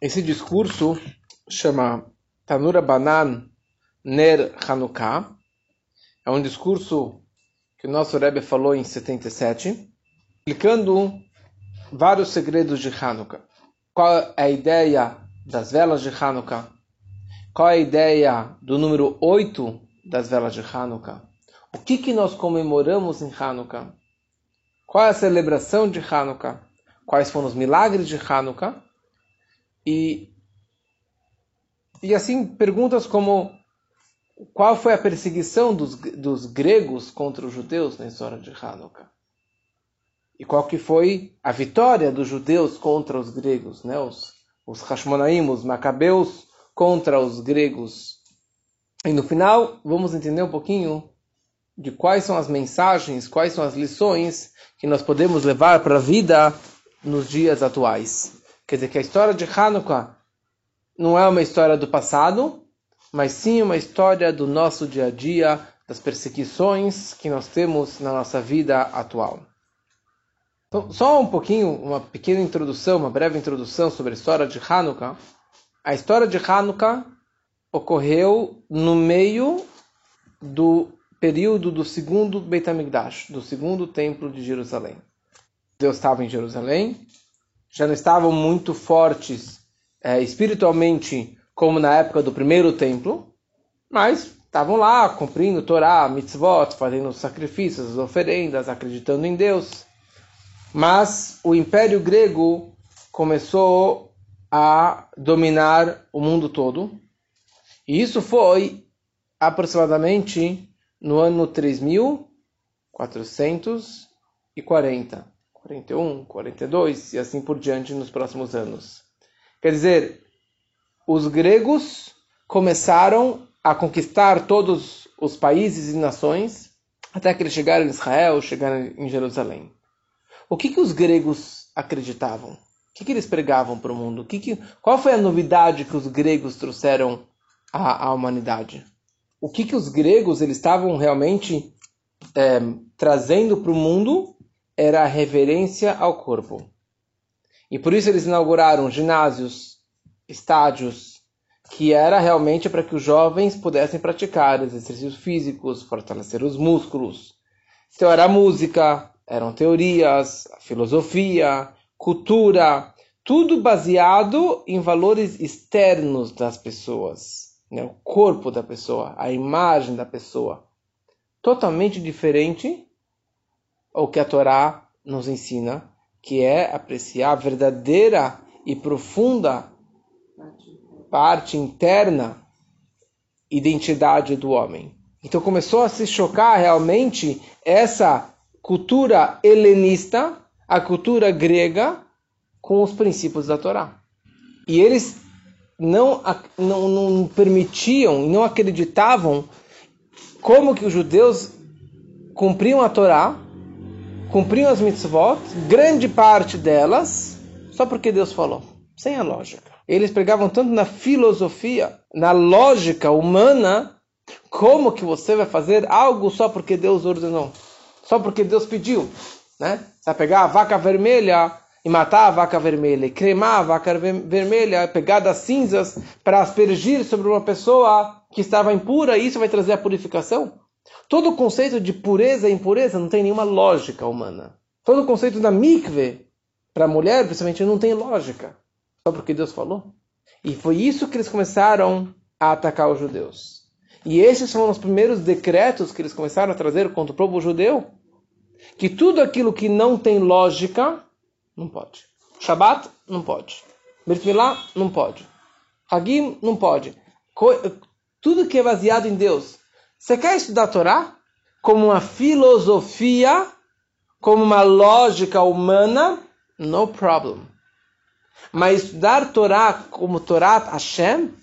Esse discurso chama Tanura Banan Ner Hanukkah. É um discurso que o nosso Rebbe falou em 77, explicando vários segredos de Hanukkah. Qual é a ideia das velas de Hanukkah? Qual é a ideia do número 8 das velas de Hanukkah? O que, que nós comemoramos em Hanukkah? Qual é a celebração de Hanukkah? Quais foram os milagres de Hanukkah? E, e assim, perguntas como qual foi a perseguição dos, dos gregos contra os judeus na história de Hanukkah? E qual que foi a vitória dos judeus contra os gregos, né? os, os Hashmonaim, os Macabeus contra os gregos. E no final, vamos entender um pouquinho de quais são as mensagens, quais são as lições que nós podemos levar para a vida nos dias atuais. Quer dizer que a história de Hanukkah não é uma história do passado, mas sim uma história do nosso dia a dia, das perseguições que nós temos na nossa vida atual. Então, só um pouquinho, uma pequena introdução, uma breve introdução sobre a história de Hanukkah. A história de Hanukkah ocorreu no meio do período do segundo Beit HaMikdash, do segundo templo de Jerusalém. Deus estava em Jerusalém, já não estavam muito fortes é, espiritualmente como na época do primeiro templo, mas estavam lá cumprindo Torá, mitzvot, fazendo os sacrifícios, as oferendas, acreditando em Deus. Mas o Império Grego começou a dominar o mundo todo. E isso foi aproximadamente no ano 3440. 41, 42 e assim por diante nos próximos anos. Quer dizer, os gregos começaram a conquistar todos os países e nações até que eles chegaram em Israel, chegaram em Jerusalém. O que, que os gregos acreditavam? O que, que eles pregavam para o mundo? Que que, qual foi a novidade que os gregos trouxeram à, à humanidade? O que, que os gregos eles estavam realmente é, trazendo para o mundo era a reverência ao corpo. E por isso eles inauguraram ginásios, estádios, que era realmente para que os jovens pudessem praticar exercícios físicos, fortalecer os músculos. Então era música, eram teorias, filosofia, cultura, tudo baseado em valores externos das pessoas, né? o corpo da pessoa, a imagem da pessoa. Totalmente diferente o que a Torá nos ensina, que é apreciar a verdadeira e profunda parte interna identidade do homem. Então começou a se chocar realmente essa cultura helenista, a cultura grega, com os princípios da Torá. E eles não, não, não permitiam e não acreditavam como que os judeus cumpriam a Torá cumpriam as mitzvot, grande parte delas, só porque Deus falou, sem a lógica. Eles pregavam tanto na filosofia, na lógica humana, como que você vai fazer algo só porque Deus ordenou, só porque Deus pediu, né? Você vai pegar a vaca vermelha e matar a vaca vermelha, e cremar a vaca vermelha, pegar das cinzas para aspergir sobre uma pessoa que estava impura, e isso vai trazer a purificação? Todo o conceito de pureza e impureza não tem nenhuma lógica humana. Todo o conceito da mikve para a mulher, principalmente, não tem lógica. Só porque Deus falou. E foi isso que eles começaram a atacar os judeus. E esses foram os primeiros decretos que eles começaram a trazer contra o povo judeu. Que tudo aquilo que não tem lógica, não pode. Shabat, não pode. Brit não pode. Hagim, não pode. Tudo que é baseado em Deus, você quer estudar a Torá como uma filosofia, como uma lógica humana? No problem. Mas estudar Torá como Torá Hashem,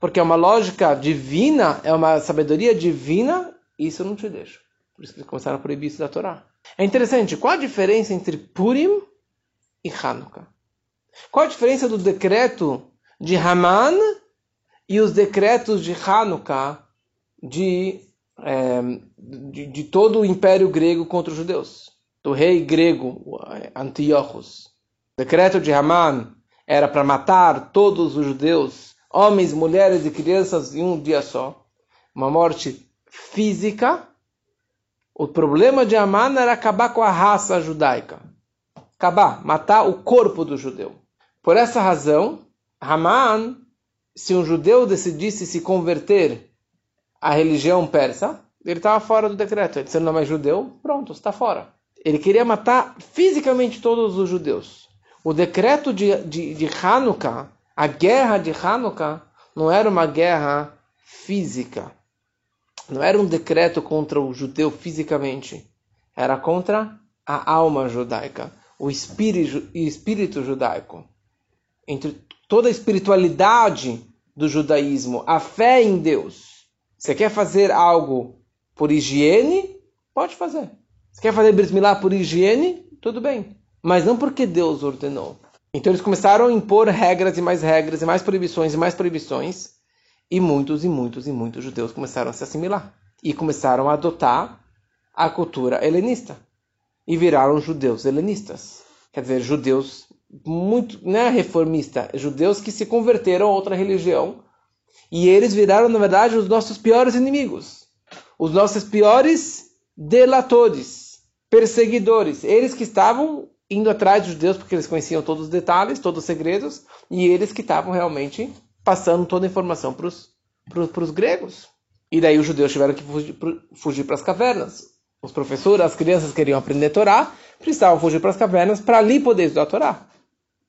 porque é uma lógica divina, é uma sabedoria divina, isso eu não te deixo. Por isso que eles começaram a proibir isso da Torá. É interessante, qual a diferença entre Purim e Hanukkah? Qual a diferença do decreto de Haman e os decretos de Hanukkah de, é, de, de, todo o império grego contra os judeus. Do rei grego Antiochos. O decreto de Haman era para matar todos os judeus, homens, mulheres e crianças, em um dia só. Uma morte física. O problema de Amã era acabar com a raça judaica. Acabar, matar o corpo do judeu. Por essa razão, Haman, se um judeu decidisse se converter à religião persa, ele estava fora do decreto. Ele, se não é mais judeu, pronto, está fora. Ele queria matar fisicamente todos os judeus. O decreto de, de, de Hanukkah, a guerra de Hanukkah, não era uma guerra física. Não era um decreto contra o judeu fisicamente. Era contra a alma judaica, o espírito, espírito judaico. Entre toda a espiritualidade do judaísmo, a fé em Deus. Você quer fazer algo por higiene? Pode fazer. Você quer fazer brit milá por higiene? Tudo bem mas não porque Deus ordenou. Então eles começaram a impor regras e mais regras e mais proibições e mais proibições, e muitos e muitos e muitos judeus começaram a se assimilar e começaram a adotar a cultura helenista e viraram judeus helenistas. Quer dizer, judeus muito, não é reformista, judeus que se converteram a outra religião e eles viraram, na verdade, os nossos piores inimigos, os nossos piores delatores, perseguidores, eles que estavam indo atrás dos judeus porque eles conheciam todos os detalhes, todos os segredos, e eles que estavam realmente passando toda a informação para os gregos. E daí os judeus tiveram que fugir para as cavernas. Os professores, as crianças queriam aprender a Torá, precisavam fugir para as cavernas para ali poder estudar a Torá.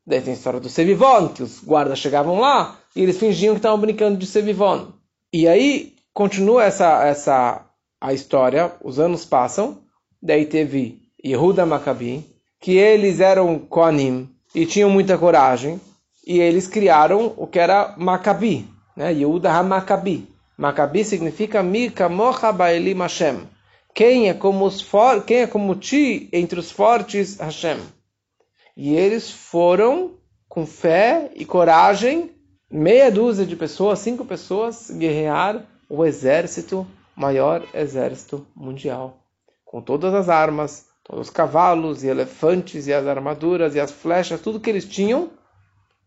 Daí tem a história do Sevivon, que os guardas chegavam lá e eles fingiam que estavam brincando de Sevivon. E aí continua essa, essa a história, os anos passam, daí teve Yehuda Maccabi, que eles eram Koanim e tinham muita coragem, e eles criaram o que era Maccabi, né? Yehuda HaMaccabi. Maccabi significa Mika Mocha Baelim Hashem. Quem é como os for... quem é como ti entre os fortes Hashem. E eles foram com fé e coragem, meia dúzia de pessoas, cinco pessoas, guerrear o exército, maior exército mundial, com todas as armas, os cavalos e elefantes e as armaduras e as flechas, tudo que eles tinham.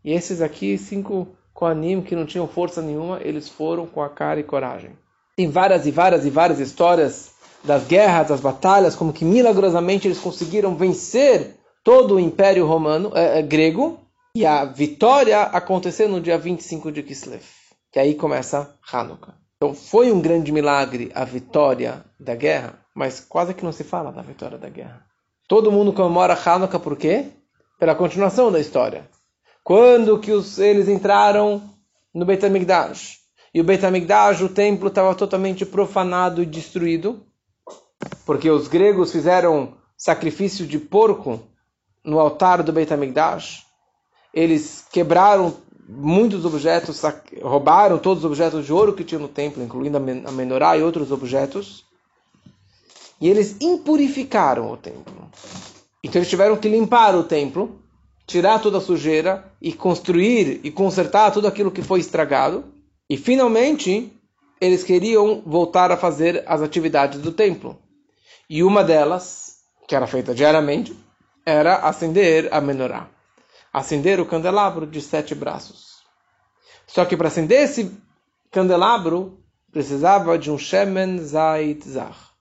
E esses aqui, cinco Koanim que não tinham força nenhuma, eles foram com a cara e coragem. Tem várias e várias e várias histórias das guerras, das batalhas, como que milagrosamente eles conseguiram vencer todo o Império Romano, é, é, grego, e a vitória aconteceu no dia 25 de Kislev, que aí começa Hanukkah. Então foi um grande milagre a vitória da guerra, mas quase que não se fala da vitória da guerra. Todo mundo comemora Hanukkah por quê? Pela continuação da história. Quando que os, eles entraram no Beit HaMikdash, e o Beit HaMikdash, o templo estava totalmente profanado e destruído, porque os gregos fizeram sacrifício de porco no altar do Beit HaMikdash, eles quebraram muitos objetos, roubaram todos os objetos de ouro que tinham no templo, incluindo a menorá e outros objetos, e eles impurificaram o templo. Então eles tiveram que limpar o templo, tirar toda a sujeira e construir e consertar tudo aquilo que foi estragado. E finalmente eles queriam voltar a fazer as atividades do templo. E uma delas, que era feita diariamente, era acender a menorá acender o candelabro de sete braços. Só que para acender esse candelabro precisava de um shemen zait zar,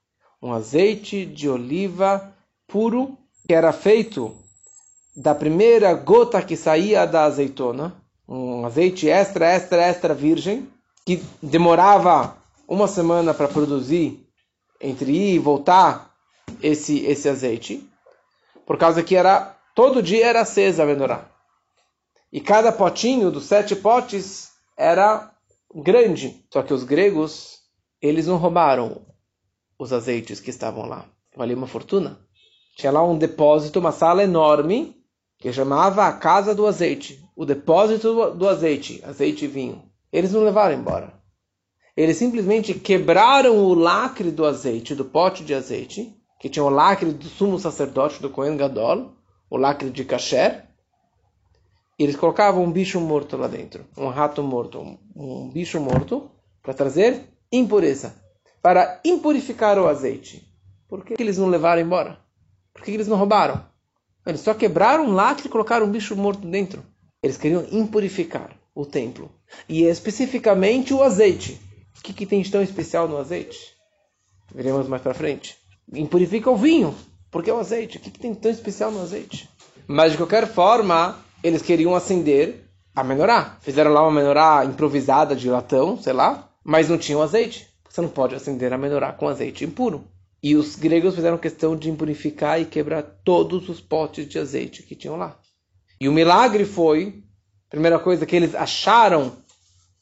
um azeite de oliva puro que era feito da primeira gota que saía da azeitona, um azeite extra, extra, extra virgem, que demorava uma semana para produzir, entre ir e voltar esse, esse azeite, por causa que era Todo dia era acesa a menorá. E cada potinho dos sete potes era grande. Só que os gregos, eles não roubaram os azeites que estavam lá. Valia uma fortuna. Tinha lá um depósito, uma sala enorme, que chamava a Casa do Azeite. O depósito do azeite, azeite e vinho. Eles não levaram embora. Eles simplesmente quebraram o lacre do azeite, do pote de azeite, que tinha o lacre do sumo sacerdote do Cohen Gadol, o lacre de kasher, e eles colocavam um bicho morto lá dentro, um rato morto, um, um bicho morto, para trazer impureza, para impurificar o azeite. Por que eles não levaram embora? Por que eles não roubaram? Eles só quebraram um lacre e colocaram um bicho morto dentro. Eles queriam impurificar o templo. E especificamente o azeite. O que, que tem de tão especial no azeite? Veremos mais para frente. Impurifica o vinho. Porque é o azeite. O que, que tem tão especial no azeite? Mas de qualquer forma, eles queriam acender a menorá. Fizeram lá uma menorá improvisada de latão, sei lá, mas não tinham azeite. Você não pode acender a menorá com azeite impuro. E os gregos fizeram questão de impurificar e quebrar todos os potes de azeite que tinham lá. E o milagre foi, primeira coisa, que eles acharam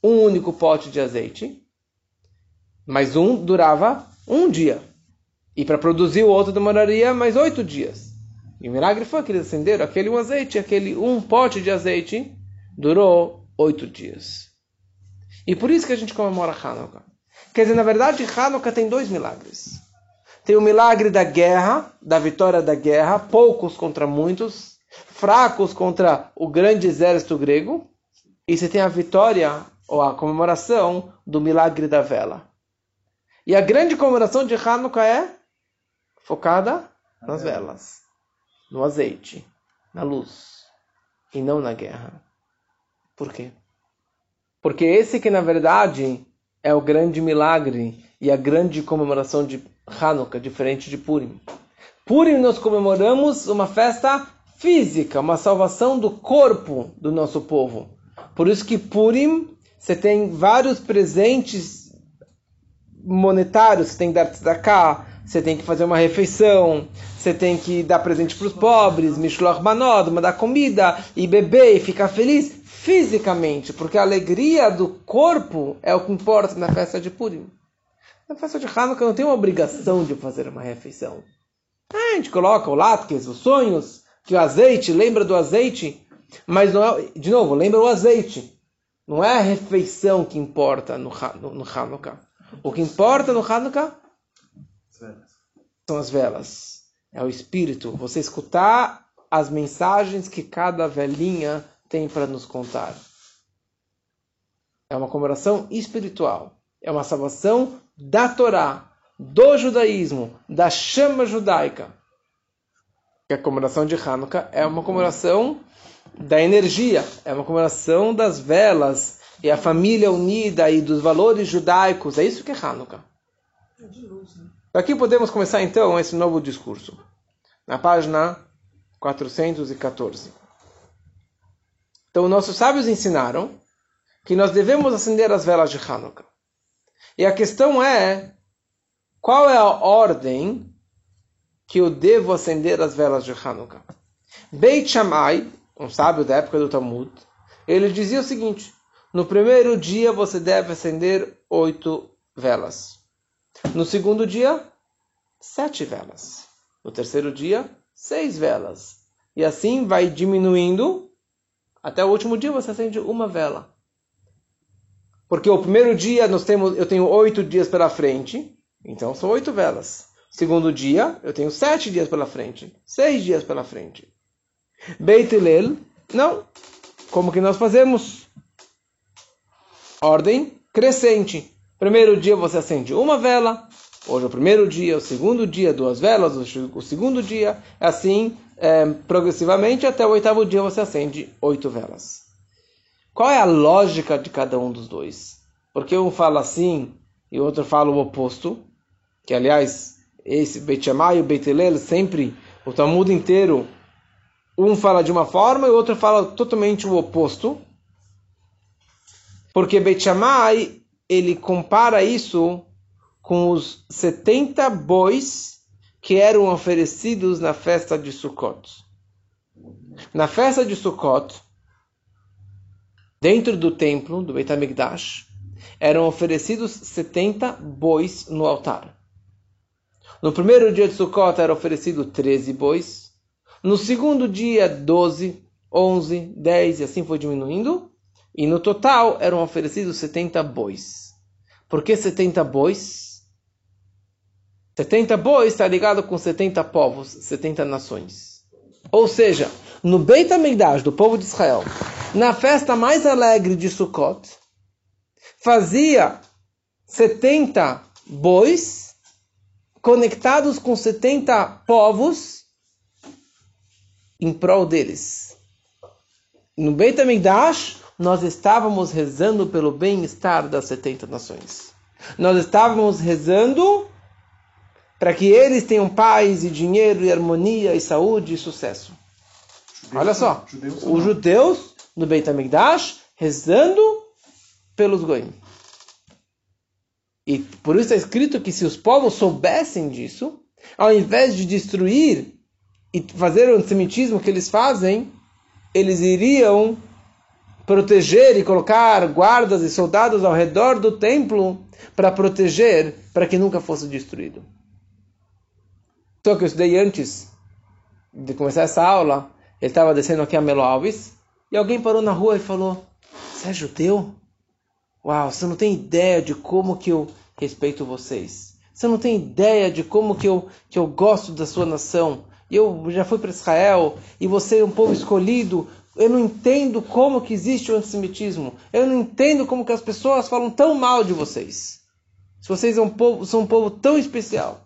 um único pote de azeite, mas um durava um dia. E para produzir o outro demoraria mais oito dias. E o milagre foi que eles acenderam aquele um azeite, aquele um pote de azeite, durou oito dias. E por isso que a gente comemora Hanukkah. Quer dizer, na verdade, Hanukkah tem dois milagres. Tem o milagre da guerra, da vitória da guerra, poucos contra muitos, fracos contra o grande exército grego. E você tem a vitória, ou a comemoração, do milagre da vela. E a grande comemoração de Hanukkah é focada nas velas, no azeite, na luz, e não na guerra. Por quê? Porque esse que na verdade é o grande milagre e a grande comemoração de Hanukkah, diferente de Purim. Purim nós comemoramos uma festa física, uma salvação do corpo do nosso povo. Por isso que Purim você tem vários presentes monetários, você tem que dar tzedakah, você tem que fazer uma refeição, você tem que dar presente para os pobres, mishloch manod, mandar comida e beber e ficar feliz fisicamente, porque a alegria do corpo é o que importa na festa de Purim. Na festa de Hanukkah não tem uma obrigação de fazer uma refeição. A gente coloca o latkes, os sonhos, que o azeite lembra do azeite, mas não é, de novo, lembra o azeite. Não é a refeição que importa no, no, no Hanukkah. O que importa no Hanukkah são as velas. É o espírito. Você escutar as mensagens que cada velhinha tem para nos contar. É uma comemoração espiritual. É uma salvação da Torá, do judaísmo, da chama judaica. Que a comemoração de Hanukkah é uma comemoração da energia, é uma comemoração das velas e a família unida e dos valores judaicos. É isso que é Hanukkah. É de luz, né? Daqui podemos começar então esse novo discurso. Na página 414. Então, nossos sábios ensinaram que nós devemos acender as velas de Hanukkah. E a questão é: qual é a ordem que eu devo acender as velas de Hanukkah? Beit Shammai, um sábio da época do Talmud, ele dizia o seguinte: no primeiro dia você deve acender oito velas. No segundo dia, sete velas. No terceiro dia, seis velas. E assim vai diminuindo até o último dia você acende uma vela. Porque o primeiro dia nós temos, eu tenho oito dias pela frente, então são oito velas. Segundo dia, eu tenho sete dias pela frente, seis dias pela frente. Beit Hillel, não. Como que nós fazemos? Ordem crescente. Primeiro dia você acende uma vela, hoje é o primeiro dia, o segundo dia, duas velas, o segundo dia, assim é, progressivamente, até o oitavo dia você acende oito velas. Qual é a lógica de cada um dos dois? Porque um fala assim e o outro fala o oposto, que aliás, esse Beit Shammai e o Beit Hillel sempre, o Talmud inteiro, um fala de uma forma e o outro fala totalmente o oposto. Porque Beit Shammai, ele compara isso com os 70 bois que eram oferecidos na festa de Sukkot. Na festa de Sukkot, dentro do templo do Beit HaMikdash, eram oferecidos 70 bois no altar. No primeiro dia de Sukkot era oferecido 13 bois. No segundo dia, 12, 11, 10 e assim foi diminuindo. E no total eram oferecidos 70 bois. Por que 70 bois? 70 bois está ligado com 70 povos, 70 nações. Ou seja, no Beit HaMikdash do povo de Israel, na festa mais alegre de Sukkot, fazia 70 bois conectados com 70 povos em prol deles. no Beit HaMikdash, nós estávamos rezando pelo bem-estar das 70 nações. Nós estávamos rezando para que eles tenham paz e dinheiro e harmonia e saúde e sucesso. Judeus, Olha só, judeus os judeus no Beit HaMikdash rezando pelos goim. E por isso está escrito que se os povos soubessem disso, ao invés de destruir e fazer o antissemitismo que eles fazem, eles iriam proteger e colocar guardas e soldados ao redor do templo para proteger, para que nunca fosse destruído. Só que eu estudei antes de começar essa aula, ele estava descendo aqui a Melo Alves, e alguém parou na rua e falou, você é judeu? Uau, você não tem ideia de como que eu respeito vocês. Você não tem ideia de como que eu, que eu gosto da sua nação. Eu já fui para Israel e você é um povo escolhido. Eu não entendo como que existe o antissemitismo. Eu não entendo como que as pessoas falam tão mal de vocês. Se vocês são um povo, são um povo tão especial.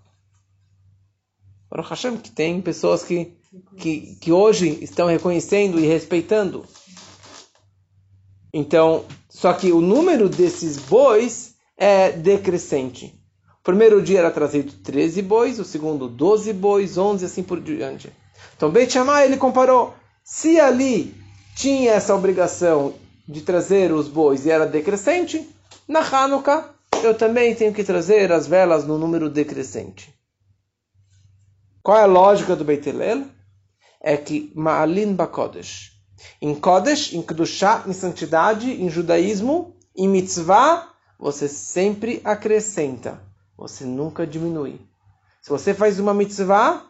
Baruch Hashem, que tem pessoas que, que, que hoje estão reconhecendo e respeitando. Então, só que o número desses bois é decrescente. O primeiro dia era trazido 13 bois, o segundo 12 bois, 11 assim por diante. Então Beit Shammai ele comparou, se ali tinha essa obrigação de trazer os bois e era decrescente, na Hanukkah eu também tenho que trazer as velas no número decrescente. Qual é a lógica do Beit Hillel? É que Ma'alin Bakodesh. Em Kodesh, em Kedushá, em santidade, em judaísmo, em mitzvah, você sempre acrescenta. Você nunca diminui. Se você faz uma mitzvah,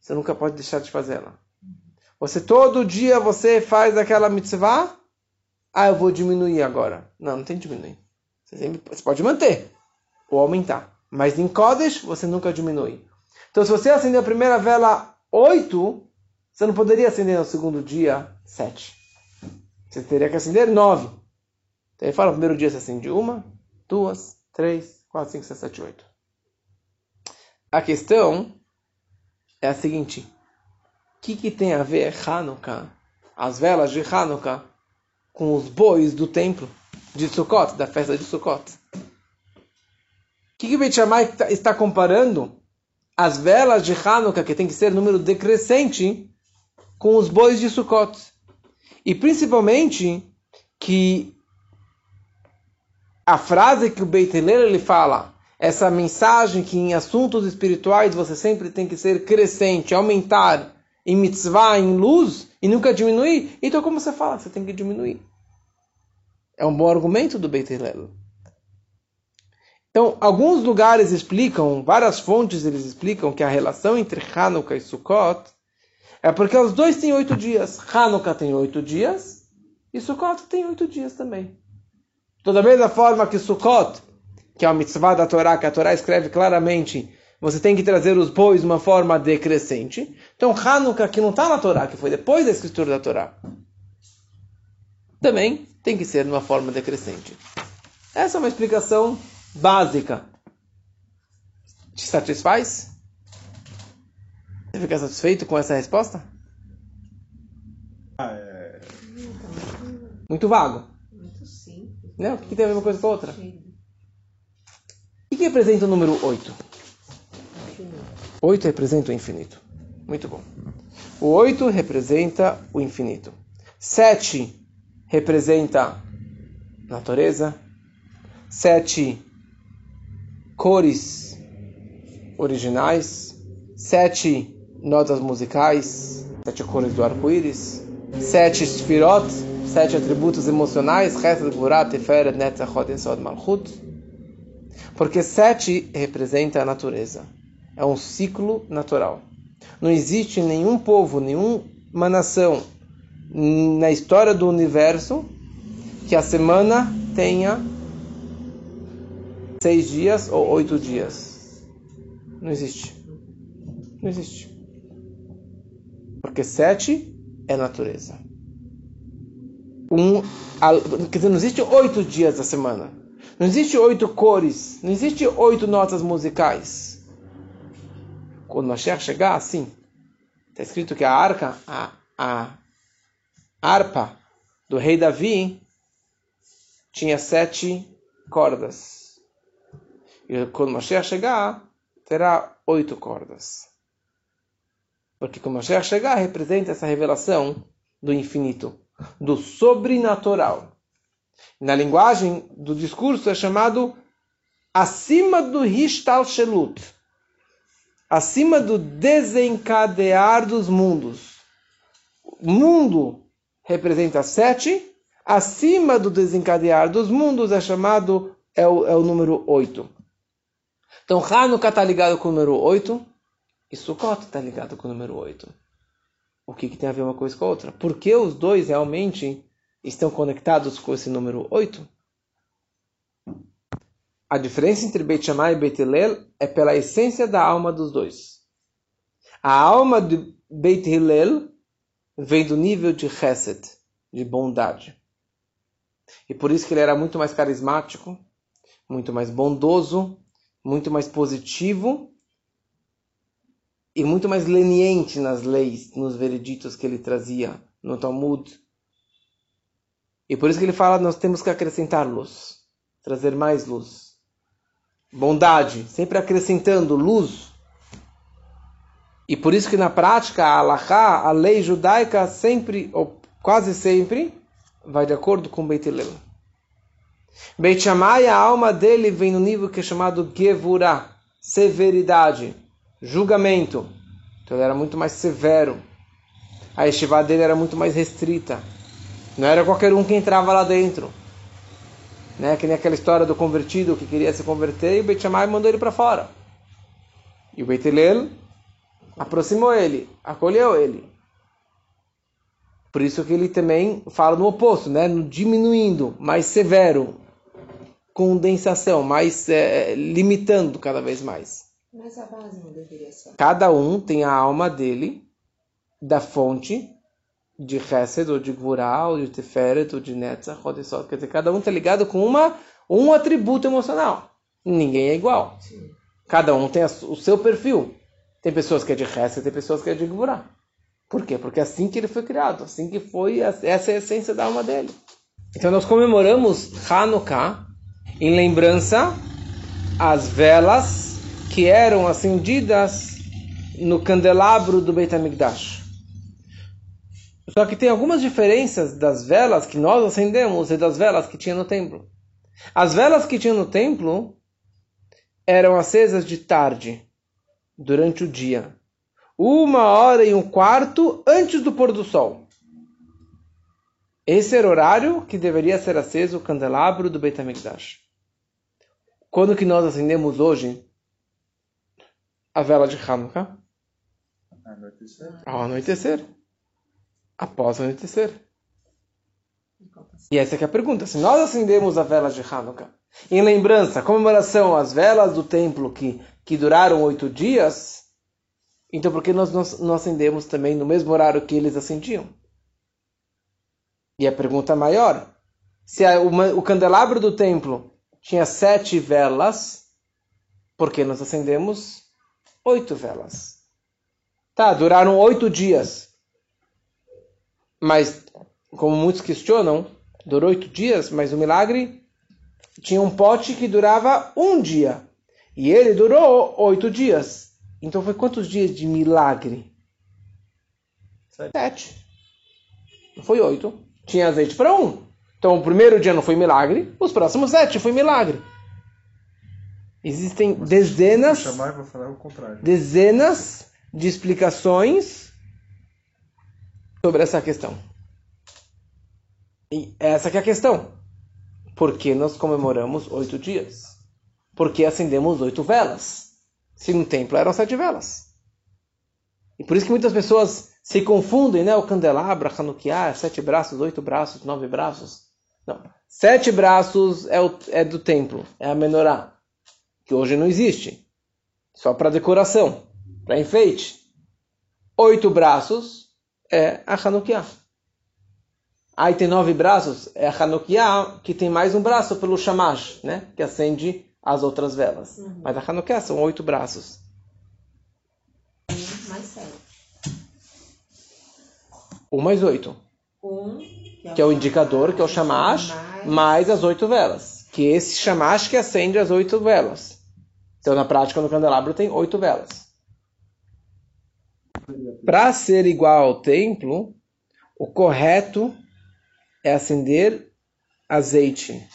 você nunca pode deixar de fazê-la. Você todo dia você faz aquela mitzvah, ah, eu vou diminuir agora. Não, não tem que diminuir. Você, sempre, você pode manter ou aumentar. Mas em Kodesh, você nunca diminui. Então, se você acender a primeira vela 8, você não poderia acender no segundo dia 7. Você teria que acender 9. Então, ele fala, no primeiro dia você acende uma, duas, três, quatro, cinco, seis, sete, oito. A questão é a seguinte. Que, que tem a ver Hanukkah, as velas de Hanukkah, com os bois do templo de Sukkot, da festa de Sukkot? O que, que Beit Shammai está comparando as velas de Hanukkah, que tem que ser número decrescente, com os bois de Sukkot. E principalmente que a frase que o Beit Hillel ele fala, essa mensagem que em assuntos espirituais você sempre tem que ser crescente, aumentar em mitzvah, em luz, e nunca diminuir. Então como você fala? Você tem que diminuir. É um bom argumento do Beit Hillel. Então, alguns lugares explicam, várias fontes eles explicam que a relação entre Hanukkah e Sukkot é porque os dois têm oito dias. Hanukkah tem oito dias e Sukkot tem oito dias também. Então, da mesma forma que Sukkot, que é uma mitzvah da Torá, que a Torá escreve claramente, você tem que trazer os bois de uma forma decrescente. Então, Hanukkah, que não está na Torá, que foi depois da escritura da Torá, também tem que ser de uma forma decrescente. Essa é uma explicação básica te satisfaz? Você fica satisfeito com essa resposta? Ah, é... Muito vago. Muito simples. Não, o que tem a ver uma coisa com a outra? O que representa o número 8? 8 representa o infinito. Muito bom. O 8 representa o infinito. 7 representa natureza. 7 cores originais, sete notas musicais, sete cores do arco-íris, sete sfirot, sete atributos emocionais, Chesed, Gvurah, Tiferet, Netzachot, Yesod, Malchut, porque sete representa a natureza. É um ciclo natural. Não existe nenhum povo, nenhuma nação na história do universo que a semana tenha seis dias ou oito dias. Não existe. Não existe. Porque sete é natureza. Um, quer dizer, não existe oito dias da semana. Não existe oito cores. Não existe oito notas musicais. Quando Mashiach chegar, assim, está escrito que a arca, a, a, do rei Davi tinha sete cordas. E quando Mashiach chegar, terá oito cordas. Porque quando Mashiach chegar, representa essa revelação do infinito, do sobrenatural. Na linguagem do discurso é chamado acima do Hishtalshelut, acima do desencadear dos mundos. O mundo representa sete, acima do desencadear dos mundos é chamado, é o, é o número oito. Então Hanukkah está ligado com o número oito e Sukkot está ligado com o número oito. O que, que tem a ver uma coisa com a outra? Porque os dois realmente estão conectados com esse número oito? A diferença entre Beit Shammai e Beit Hillel é pela essência da alma dos dois. A alma de Beit Hillel vem do nível de Chesed, de bondade. E por isso que ele era muito mais carismático, muito mais bondoso, muito mais positivo e muito mais leniente nas leis, nos vereditos que ele trazia no Talmud. E por isso que ele fala, nós temos que acrescentar luz, trazer mais luz bondade, sempre acrescentando luz. E por isso que na prática a Allahá, a lei judaica, sempre, ou quase sempre, vai de acordo com Beit Hillel. Beit Shammai, a alma dele vem no nível que é chamado Gevurah, severidade, julgamento. Então ele era muito mais severo. A yeshiva dele era muito mais restrita. Não era qualquer um que entrava lá dentro. Né? Que nem aquela história do convertido que queria se converter e o Beit Shammai mandou ele para fora. E o Beit Hillel aproximou ele, acolheu ele. Por isso que ele também fala no oposto, né? no diminuindo, mais severo, condensação, mais é, limitando cada vez mais. Mas a base não deveria ser. Cada um tem a alma dele, da fonte, de Chesed, ou de Gvurah, ou de Teferet, ou de Netzach, ou de Sod. Quer dizer, cada um está ligado com uma, um atributo emocional. Ninguém é igual. Sim. Cada um tem o seu perfil. Tem pessoas que é de Chesed, tem pessoas que é de Gvurah. Por quê? Porque é assim que ele foi criado, assim que foi, essa é a essência da alma dele. Então nós comemoramos Hanukkah em lembrança às velas que eram acendidas no candelabro do Beit HaMikdash. Só que tem algumas diferenças das velas que nós acendemos e das velas que tinha no templo. As velas que tinha no templo eram acesas de tarde, durante o dia. Uma hora e um quarto antes do pôr do sol. Esse era o horário que deveria ser aceso o candelabro do Beit HaMikdash. Quando que nós acendemos hoje a vela de Hanukkah? Ao anoitecer após o anoitecer. E essa é a pergunta. Se nós acendemos a vela de Hanukkah em lembrança, comemoração às velas do templo que, que duraram oito dias, então por que nós não acendemos também no mesmo horário que eles acendiam? E a pergunta maior, se a, o, o candelabro do templo tinha sete velas, por que nós acendemos oito velas? Tá, duraram oito dias. Mas, como muitos questionam, durou oito dias, mas o milagre tinha um pote que durava um dia. E ele durou oito dias. Então foi quantos dias de milagre? Sete. Não foi oito. Tinha azeite para um. Então o primeiro dia não foi milagre, os próximos sete foi milagre. Existem dezenas, dezenas de explicações sobre essa questão. E essa é a questão. Por que nós comemoramos oito dias? Por que acendemos oito velas? Se no templo eram sete velas. E por isso que muitas pessoas se confundem, né? O candelabro, Hanukkah, sete braços, oito braços, nove braços. Não. Sete braços é, o, é do templo, é a menorá, que hoje não existe. Só para decoração, para enfeite. Oito braços é a Hanukkah. Aí tem nove braços, é a Hanukkah que tem mais um braço pelo Shamash, né? Que acende as outras velas. Uhum. Mas a Hanukkah são oito braços. Mais sete. Um mais oito. Um, que é o indicador, que é o shamash, mais as oito velas. Que é esse shamash que acende as oito velas. Então, na prática, no candelabro tem oito velas. Para ser igual ao templo, o correto é acender azeite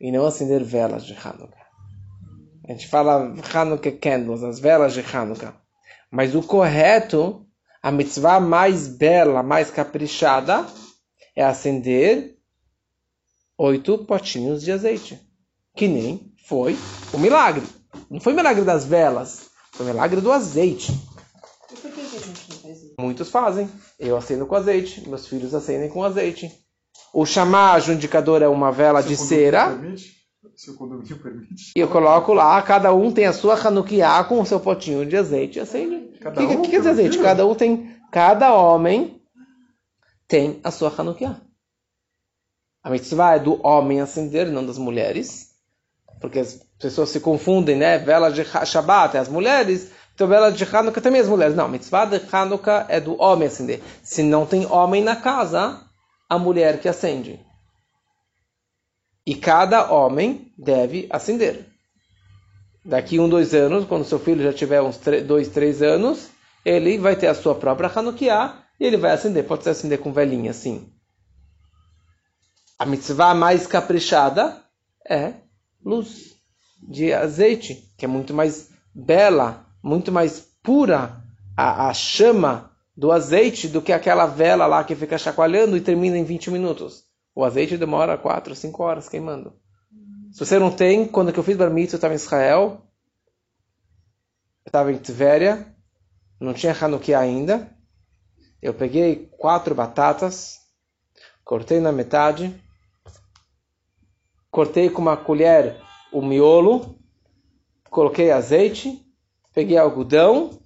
e não acender velas de Hanukkah. A gente fala Hanukkah candles, as velas de Hanukkah. Mas o correto, a mitzvah mais bela, mais caprichada, é acender oito potinhos de azeite. Que nem foi o milagre. Não foi o milagre das velas, foi o milagre do azeite. E por que, que a gente não faz isso? Muitos fazem. Eu acendo com azeite, meus filhos acendem com azeite. O chamage, o indicador, é uma vela de Seu cera. condomínio permite? Seu condomínio permite? E eu coloco lá, cada um tem a sua Hanukkah com o seu potinho de azeite e acende. O Cada que, um que dizer tem um azeite? Cada um tem, cada homem tem a sua Hanukkah. A mitzvah é do homem acender, não das mulheres. Porque as pessoas se confundem, né? Vela de Ha- Shabbat é as mulheres, então vela de Hanukkah também é as mulheres. Não, mitzvah de Hanukkah é do homem acender. Se não tem homem na casa, a mulher que acende. E cada homem deve acender. Daqui um, dois anos, quando seu filho já tiver uns dois, três anos, ele vai ter a sua própria Hanukkah e ele vai acender. Pode ser acender com velhinha, sim. A mitzvah mais caprichada é luz de azeite, que é muito mais bela, muito mais pura a, a chama do azeite do que aquela vela lá que fica chacoalhando e termina em 20 minutos. O azeite demora 4, 5 horas queimando. Se você não tem, quando eu fiz bar mitzvah, eu estava em Israel, eu estava em Tveria, não tinha Hanukkah ainda. Eu peguei quatro batatas, cortei na metade, cortei com uma colher o miolo, coloquei azeite, peguei algodão,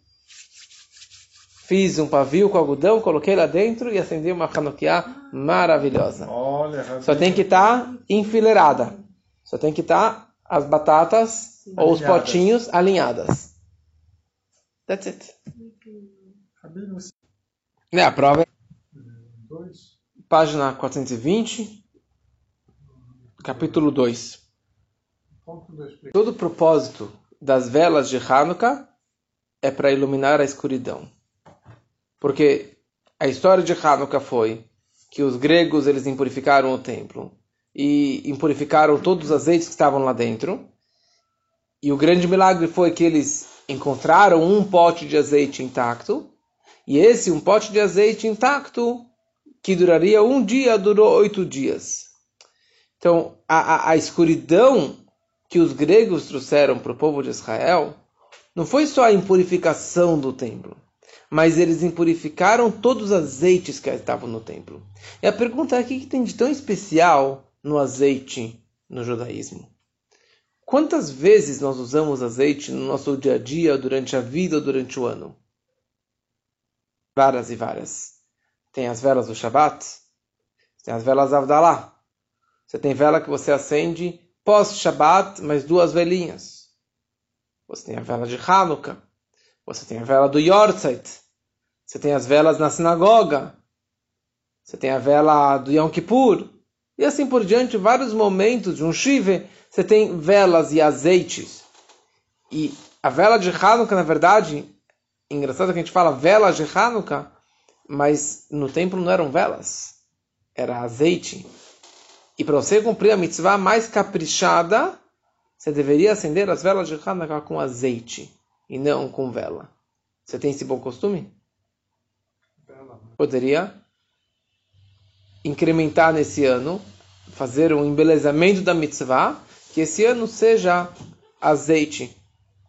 fiz um pavio com algodão, coloquei lá dentro e acendi uma Hanukkah maravilhosa. Olha. Só tem que estar enfileirada. Só tem que estar as batatas ou os Alinhadas. potinhos alinhadas. That's it. É, a prova é Dois. página 420, capítulo 2. Ponto dois. explica. Todo propósito das velas de Hanukkah é para iluminar a escuridão. Porque a história de Hanukkah foi que os gregos eles impurificaram o templo e impurificaram todos os azeites que estavam lá dentro. E o grande milagre foi que eles encontraram um pote de azeite intacto. E esse um pote de azeite intacto que duraria um dia durou oito dias. Então a, a, a escuridão que os gregos trouxeram para o povo de Israel não foi só a impurificação do templo, mas eles impurificaram todos os azeites que estavam no templo. E a pergunta é: o que tem de tão especial no azeite no judaísmo? Quantas vezes nós usamos azeite no nosso dia a dia, durante a vida ou durante o ano? Várias e várias. Tem as velas do Shabat, tem as velas Avdalá. Você tem vela que você acende pós-Shabat, mais duas velinhas. Você tem a vela de Hanukkah. Você tem a vela do Yortzeit. Você tem as velas na sinagoga. Você tem a vela do Yom Kippur. E assim por diante, vários momentos de um Shiva, você tem velas e azeites. E a vela de Hanukkah, na verdade, engraçado que a gente fala velas de Hanukkah, mas no templo não eram velas, era azeite. E para você cumprir a mitzvah mais caprichada, você deveria acender as velas de Hanukkah com azeite e não com vela. Você tem esse bom costume? Poderia incrementar nesse ano, fazer um embelezamento da mitzvah, que esse ano seja azeite.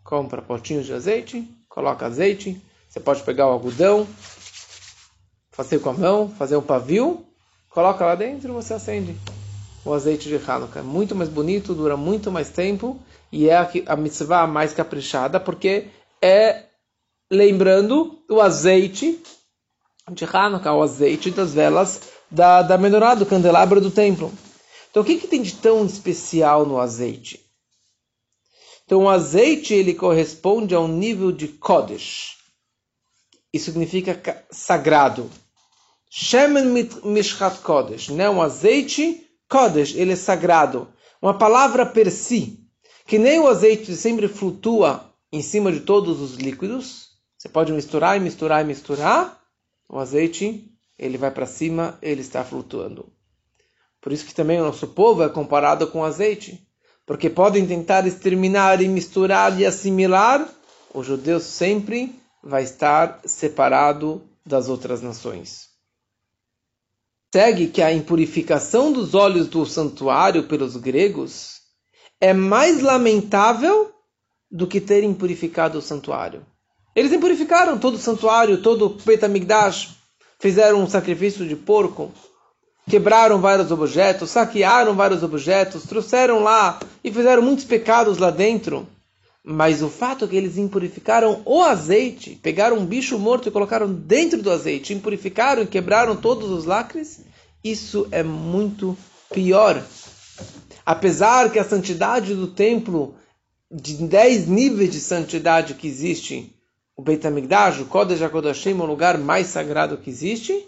Compra potinhos de azeite, coloca azeite. Você pode pegar o algodão, fazer com a mão, fazer um pavio, coloca lá dentro e você acende o azeite de Hanukkah. É muito mais bonito, dura muito mais tempo e é a, mitzvah mais caprichada porque é lembrando o azeite de Hanukkah, o azeite das velas da, da menorá, do candelabro do templo. Então o que, que tem de tão especial no azeite? Então o azeite ele corresponde a um nível de Kodesh. Isso significa ca- sagrado. Shemen mishchat kodesh, né? Um azeite kodesh, ele é sagrado. Uma palavra per si, que nem o azeite sempre flutua em cima de todos os líquidos. Você pode misturar e misturar e misturar. O azeite, ele vai para cima, ele está flutuando. Por isso que também o nosso povo é comparado com azeite. Porque podem tentar exterminar e misturar e assimilar, o judeu sempre vai estar separado das outras nações. Segue que a impurificação dos olhos do santuário pelos gregos é mais lamentável do que ter impurificado o santuário. Eles impurificaram todo o santuário, todo o Betamigdash, fizeram um sacrifício de porco, quebraram vários objetos, saquearam vários objetos, trouxeram lá e fizeram muitos pecados lá dentro. Mas o fato é que eles impurificaram o azeite, pegaram um bicho morto e colocaram dentro do azeite, impurificaram e quebraram todos os lacres, isso é muito pior. Apesar que a santidade do templo, de 10 níveis de santidade que existe, o Beit HaMikdash, o Kodesh HaKodashim, é o lugar mais sagrado que existe,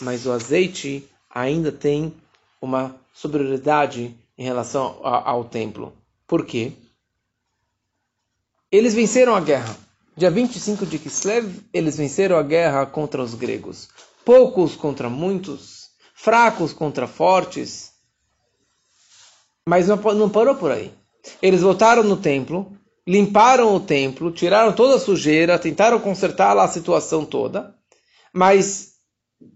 mas o azeite ainda tem uma superioridade em relação a- ao templo. Por quê? Eles venceram a guerra. Dia 25 de Kislev, eles venceram a guerra contra os gregos. Poucos contra muitos, fracos contra fortes. Mas não pa- não parou por aí. Eles voltaram no templo, limparam o templo, tiraram toda a sujeira, tentaram consertar lá a situação toda, mas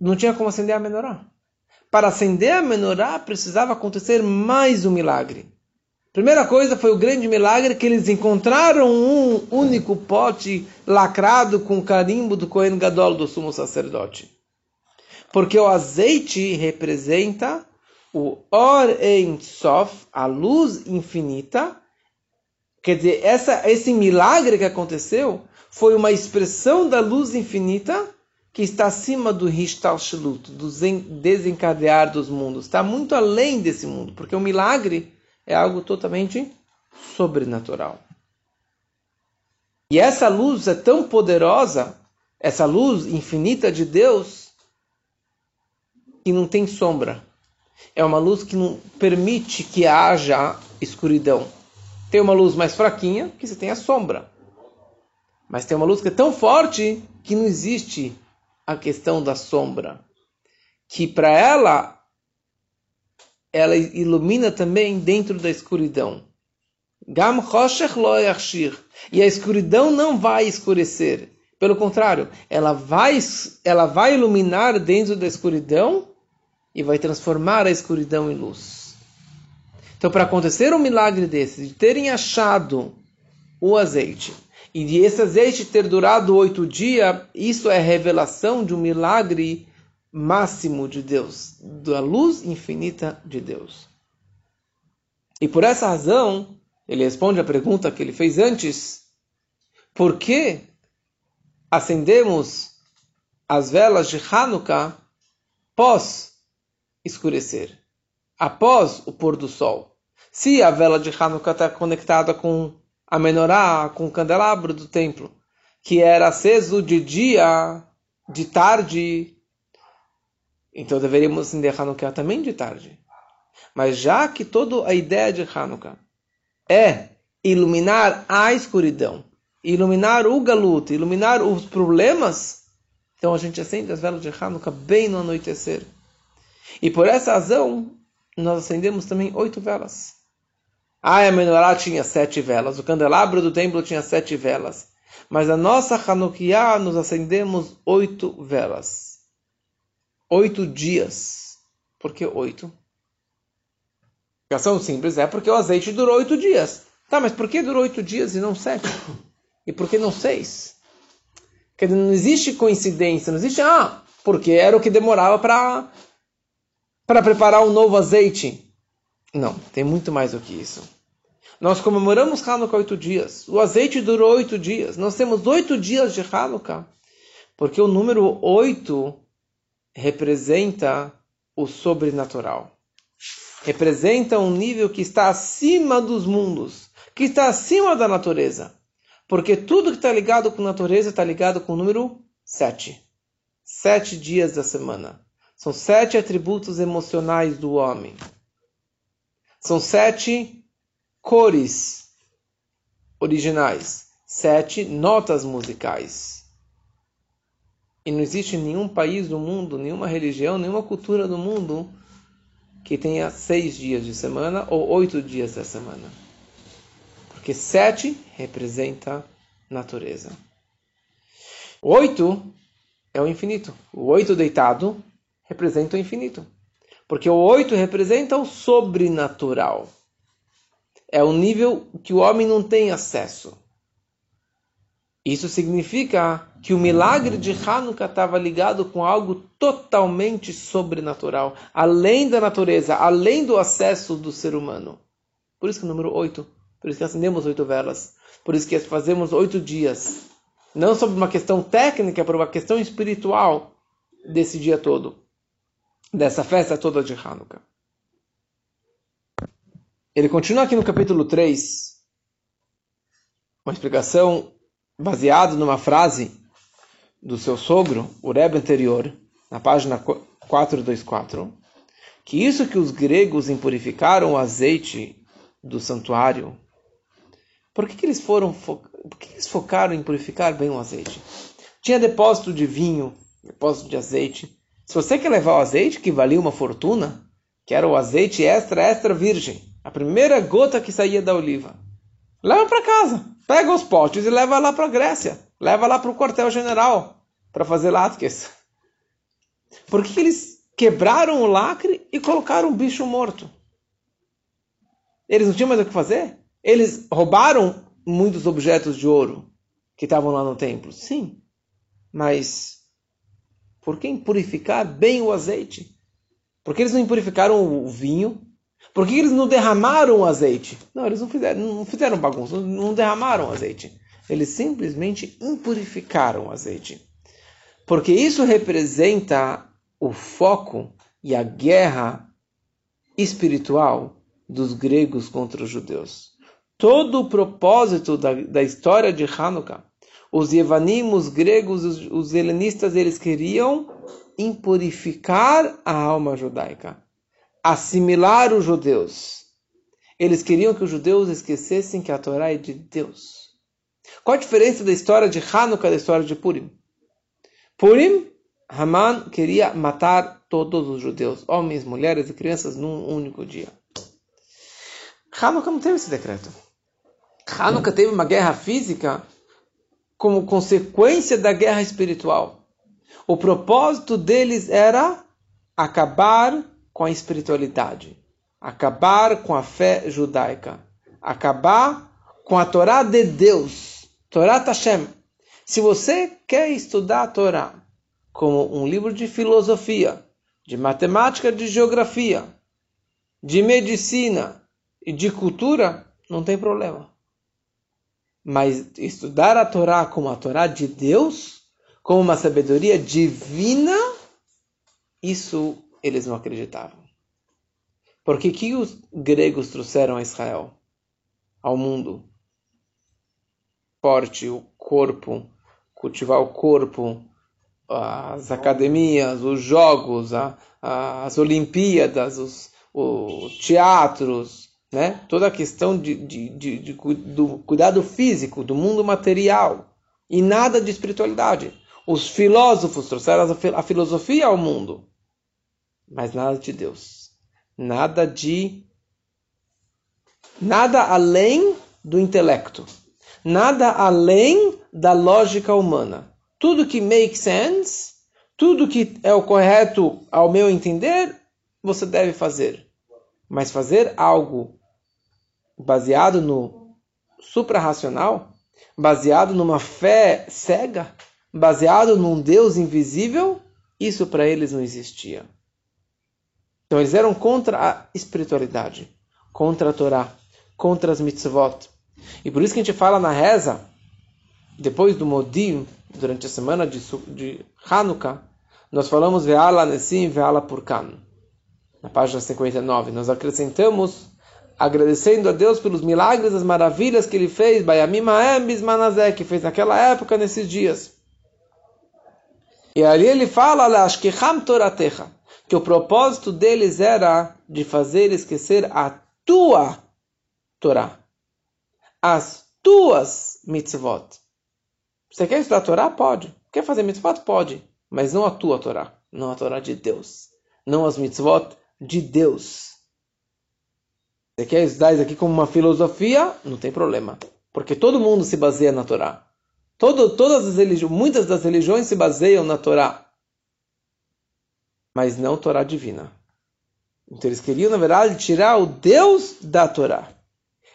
não tinha como acender a menorá. Para acender a menorá precisava acontecer mais um milagre. Primeira coisa foi o grande milagre que eles encontraram um único pote lacrado com o carimbo do Kohen Gadol, do sumo sacerdote. Porque o azeite representa o Or Ein Sof, a luz infinita. Quer dizer, essa, esse milagre que aconteceu foi uma expressão da luz infinita que está acima do Hishtalshelut, do desencadear dos mundos. Está muito além desse mundo, porque o milagre é algo totalmente sobrenatural. E essa luz é tão poderosa, essa luz infinita de Deus, que não tem sombra. É uma luz que não permite que haja escuridão. Tem uma luz mais fraquinha, que você tem a sombra. Mas tem uma luz que é tão forte que não existe a questão da sombra. Que para ela, ela ilumina também dentro da escuridão. Gam. E a escuridão não vai escurecer. Pelo contrário, ela vai, ela vai iluminar dentro da escuridão e vai transformar a escuridão em luz. Então, para acontecer um milagre desse, de terem achado o azeite, e de esse azeite ter durado oito dias, isso é revelação de um milagre máximo de Deus, da luz infinita de Deus. E por essa razão, ele responde a pergunta que ele fez antes: por que acendemos as velas de Hanukkah pós escurecer, após o pôr do sol? Se a vela de Hanukkah está conectada com a menorá, com o candelabro do templo, que era aceso de dia, de tarde, então deveríamos acender Hanukkah também de tarde. Mas já que toda a ideia de Hanukkah é iluminar a escuridão, iluminar o galuto, iluminar os problemas, então a gente acende as velas de Hanukkah bem no anoitecer. E por essa razão, nós acendemos também oito velas. Ah, a menorá tinha sete velas, o candelabro do templo tinha sete velas. Mas a nossa Hanukkah nós acendemos oito velas. Oito dias. Por que oito? Explicação simples é porque o azeite durou oito dias. Tá, mas por que durou oito dias e não sete? E por que não seis? Porque não existe coincidência, não existe, ah, porque era o que demorava para para preparar um novo azeite. Não, tem muito mais do que isso. Nós comemoramos Hanukkah oito dias. O azeite durou oito dias. Nós temos oito dias de Hanukkah. Porque o número oito representa o sobrenatural. Representa um nível que está acima dos mundos, que está acima da natureza. Porque tudo que está ligado com a natureza está ligado com o número sete. sete dias da semana. São sete atributos emocionais do homem. São sete cores originais, sete notas musicais. E não existe nenhum país do mundo, nenhuma religião, nenhuma cultura do mundo que tenha seis dias de semana ou oito dias da semana. Porque sete representa natureza. Oito é o infinito. O oito deitado representa o infinito. Porque o oito representa o sobrenatural. É o nível que o homem não tem acesso. Isso significa que o milagre de Hanukkah estava ligado com algo totalmente sobrenatural, além da natureza, além do acesso do ser humano. Por isso que o número 8, por isso que acendemos oito velas, por isso que fazemos oito dias. Não sobre uma questão técnica, por uma questão espiritual desse dia todo, dessa festa toda de Hanukkah. Ele continua aqui no capítulo 3, uma explicação baseado numa frase do seu sogro, o Rebbe anterior, na página 424, que isso que os gregos impurificaram o azeite do santuário, por que, que eles foram por que eles focaram em purificar bem o azeite? Tinha depósito de vinho, depósito de azeite. Se você quer levar o azeite que valia uma fortuna, que era o azeite extra extra virgem, a primeira gota que saía da oliva, leva para casa. Pega os potes e leva lá para a Grécia. Leva lá para o quartel-general para fazer latkes. Por que eles quebraram o lacre e colocaram um bicho morto? Eles não tinham mais o que fazer? Eles roubaram muitos objetos de ouro que estavam lá no templo. Sim, mas por que impurificar bem o azeite? Por que eles não impurificaram o vinho? Por que eles não derramaram azeite? Não, eles não fizeram, não fizeram bagunça, não derramaram azeite. Eles simplesmente impurificaram o azeite. Porque isso representa o foco e a guerra espiritual dos gregos contra os judeus. Todo o propósito da, da história de Hanukkah, os Yevanim, os gregos, os, os helenistas, eles queriam impurificar a alma judaica assimilar os judeus. Eles queriam que os judeus esquecessem que a Torá é de Deus. Qual a diferença da história de Hanukkah da história de Purim? Purim, Haman queria matar todos os judeus, homens, mulheres e crianças, num único dia. Hanukkah não teve esse decreto. Hanukkah teve uma guerra física como consequência da guerra espiritual. O propósito deles era acabar com a espiritualidade, acabar com a fé judaica, acabar com a Torá de Deus, Torá Hashem. Se você quer estudar a Torá como um livro de filosofia, de matemática, de geografia, de medicina e de cultura, não tem problema. Mas estudar a Torá como a Torá de Deus, como uma sabedoria divina, isso eles não acreditavam. Porque que os gregos trouxeram a Israel? Ao mundo? Forte, o corpo, cultivar o corpo, as academias, os jogos, a, a, as Olimpíadas, os, os, teatros, né? toda a questão de, de, de, de, do cuidado físico, do mundo material, e nada de espiritualidade. Os filósofos trouxeram a filosofia ao mundo mas nada de Deus. Nada de. Nada além do intelecto. Nada além da lógica humana. Tudo que makes sense, tudo que é o correto ao meu entender, você deve fazer. Mas fazer algo baseado no suprarracional, baseado numa fé cega, baseado num Deus invisível, isso para eles não existia. Então eles eram contra a espiritualidade, contra a Torá, contra as mitzvot. E por isso que a gente fala na reza, depois do Modim, durante a semana de, de Hanukkah, nós falamos Ve'ala Nessim, Ve'ala Purkan. Na página 59, nós acrescentamos agradecendo a Deus pelos milagres, as maravilhas que ele fez, Bayamim Haem Bismanazé, que fez naquela época, nesses dias. E ali ele fala, "Lashkecham Toratecha", que o propósito deles era de fazer esquecer a tua Torá, as tuas mitzvot. Você quer estudar a Torá? Pode. Quer fazer mitzvot? Pode. Mas não a tua Torá, não a Torá de Deus. Não as mitzvot de Deus. Você quer estudar isso aqui como uma filosofia? Não tem problema. Porque todo mundo se baseia na Torá. Todo, todas as religiões, muitas das religiões se baseiam na Torá. Mas não Torá divina. Então eles queriam, na verdade, tirar o Deus da Torá.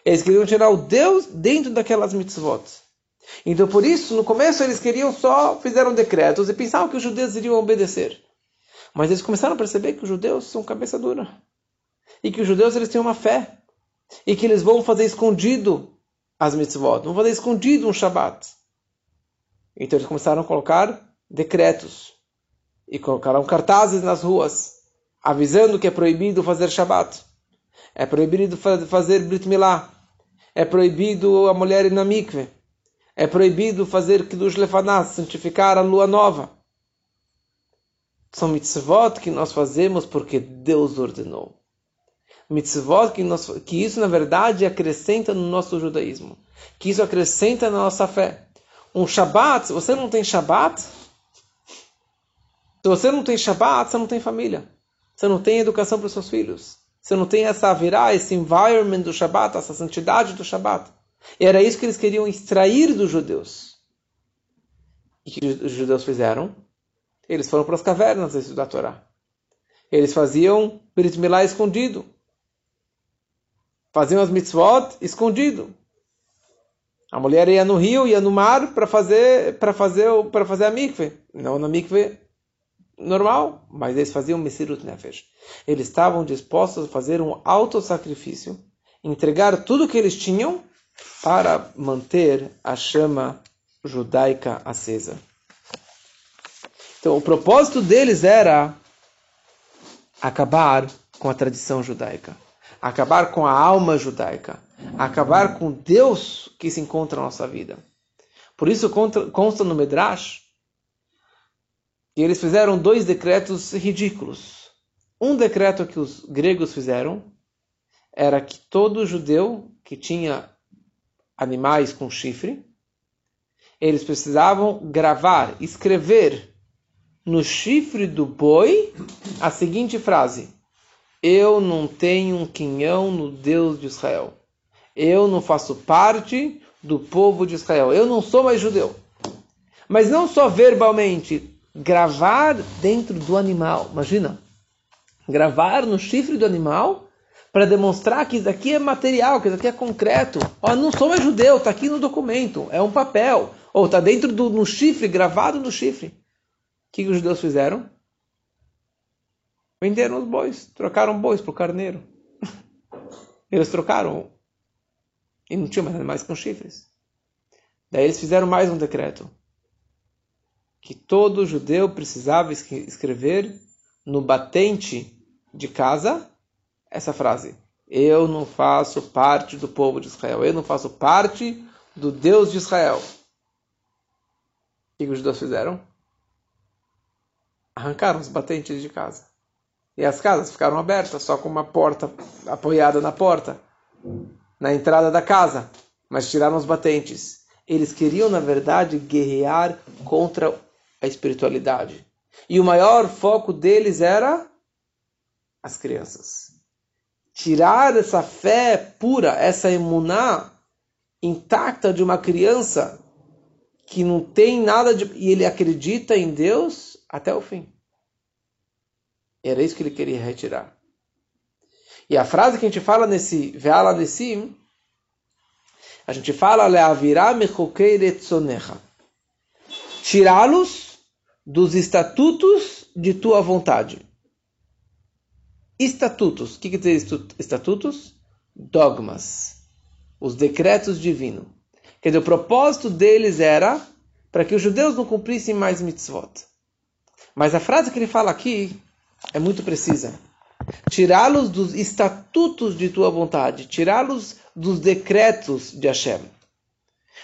Eles queriam tirar o Deus dentro daquelas mitzvot. Então por isso, no começo eles queriam só, fizeram decretos e pensavam que os judeus iriam obedecer. Mas eles começaram a perceber que os judeus são cabeça dura. E que os judeus eles têm uma fé. E que eles vão fazer escondido as mitzvot. Vão fazer escondido um Shabat. Então eles começaram a colocar decretos. E colocaram cartazes nas ruas. Avisando que é proibido fazer Shabat. É proibido fazer Brit Milá. É proibido a mulher ir na mikve. É proibido fazer Kiddush Lefanah, santificar a lua nova. São mitzvot que nós fazemos porque Deus ordenou. Mitzvot que, nós, que isso, na verdade, acrescenta no nosso judaísmo. Que isso acrescenta na nossa fé. Um Shabat, você não tem Shabat, se você não tem Shabat, você não tem família. Você não tem educação para os seus filhos. Você não tem essa virá, esse environment do Shabat, essa santidade do Shabat. E era isso que eles queriam extrair dos judeus. E que os judeus fizeram? Eles foram para as cavernas estudar a Torá. Eles faziam Brit Milá escondido. Faziam as mitzvot escondido. A mulher ia no rio, ia no mar para fazer para fazer para fazer a mikve, não na mikve normal, mas eles faziam Mesirut Nefesh. Eles estavam dispostos a fazer um auto-sacrifício, entregar tudo que eles tinham para manter a chama judaica acesa. Então, o propósito deles era acabar com a tradição judaica, acabar com a alma judaica, acabar com Deus que se encontra na nossa vida. Por isso consta no Medrash que eles fizeram dois decretos ridículos. Um decreto que os gregos fizeram era que todo judeu que tinha animais com chifre, eles precisavam gravar, escrever no chifre do boi a seguinte frase: Eu não tenho um quinhão no Deus de Israel. Eu não faço parte do povo de Israel. Eu não sou mais judeu. Mas não só verbalmente, gravar dentro do animal. Imagina, gravar no chifre do animal para demonstrar que isso aqui é material, que isso aqui é concreto. Ó, não sou mais judeu, está aqui no documento, é um papel. Ou está dentro do no chifre, gravado no chifre que, que os judeus fizeram? Venderam os bois, trocaram bois para o carneiro. Eles trocaram. E não tinha mais animais com chifres. Daí eles fizeram mais um decreto. Que todo judeu precisava escrever no batente de casa essa frase. Eu não faço parte do povo de Israel. Eu não faço parte do Deus de Israel. O que os judeus fizeram? arrancaram os batentes de casa. E as casas ficaram abertas, só com uma porta apoiada na porta, na entrada da casa. Mas tiraram os batentes. Eles queriam, na verdade, guerrear contra a espiritualidade. E o maior foco deles era as crianças. Tirar essa fé pura, essa emuná intacta de uma criança que não tem nada de. e ele acredita em Deus até o fim. Era isso que ele queria retirar. E a frase que a gente fala nesse Ve'ala Nesim, a gente fala Le'avirá mechokeiretzonecha. Tirá-los dos estatutos de tua vontade. Estatutos. O que quer dizer estatutos? Dogmas. Os decretos divinos. Quer dizer, o propósito deles era para que os judeus não cumprissem mais mitzvot. Mas a frase que ele fala aqui é muito precisa. Tirá-los dos estatutos de tua vontade, tirá-los dos decretos de Hashem.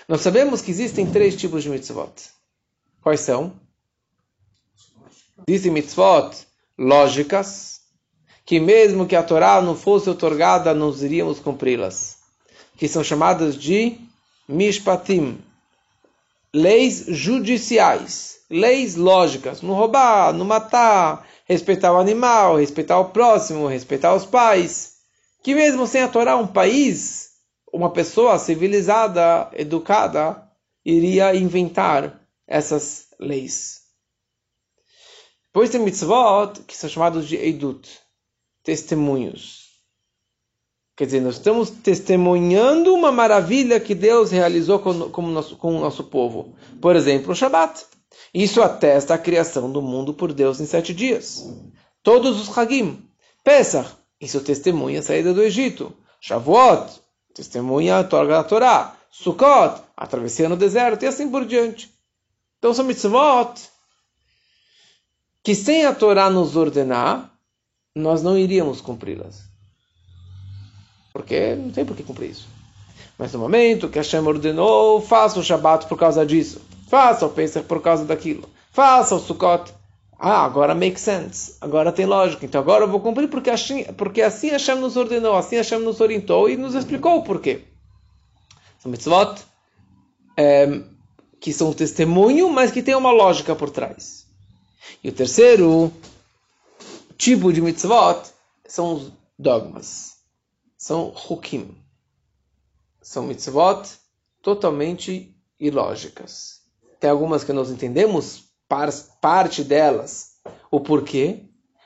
Nós sabemos que existem três tipos de mitzvot. Quais são? Existem mitzvot lógicas, que mesmo que a Torá não fosse otorgada, nós iríamos cumpri-las, que são chamadas de mishpatim, leis judiciais, leis lógicas, não roubar, não matar, respeitar o animal, respeitar o próximo, respeitar os pais, que mesmo sem a Torá, um país, uma pessoa civilizada, educada, iria inventar essas leis. Depois tem mitzvot, que são chamados de Eidut, testemunhos. Quer dizer, nós estamos testemunhando uma maravilha que Deus realizou com, com, nosso, com o nosso povo. Por exemplo, o Shabat. Isso atesta a criação do mundo por Deus em sete dias. Todos os Hagim. Pesach, isso testemunha a saída do Egito. Shavuot, testemunha a Torá da Torá. Sukkot, a travessia no deserto e assim por diante. Então são mitzvot que sem a Torá nos ordenar, nós não iríamos cumpri-las. Porque não tem por que cumprir isso. Mas no momento que Hashem ordenou, faça o Shabat por causa disso. Faça o Pesach por causa daquilo. Faça o Sukkot. Ah, agora make sense. Agora tem lógica. Então agora eu vou cumprir porque assim, porque assim Hashem nos ordenou, assim Hashem nos orientou e nos explicou o porquê. São mitzvot é, que são testemunho, mas que tem uma lógica por trás. E o terceiro tipo de mitzvot são os dogmas. São hukim. São mitzvot totalmente ilógicas. Tem algumas que nós entendemos, parte delas, o porquê,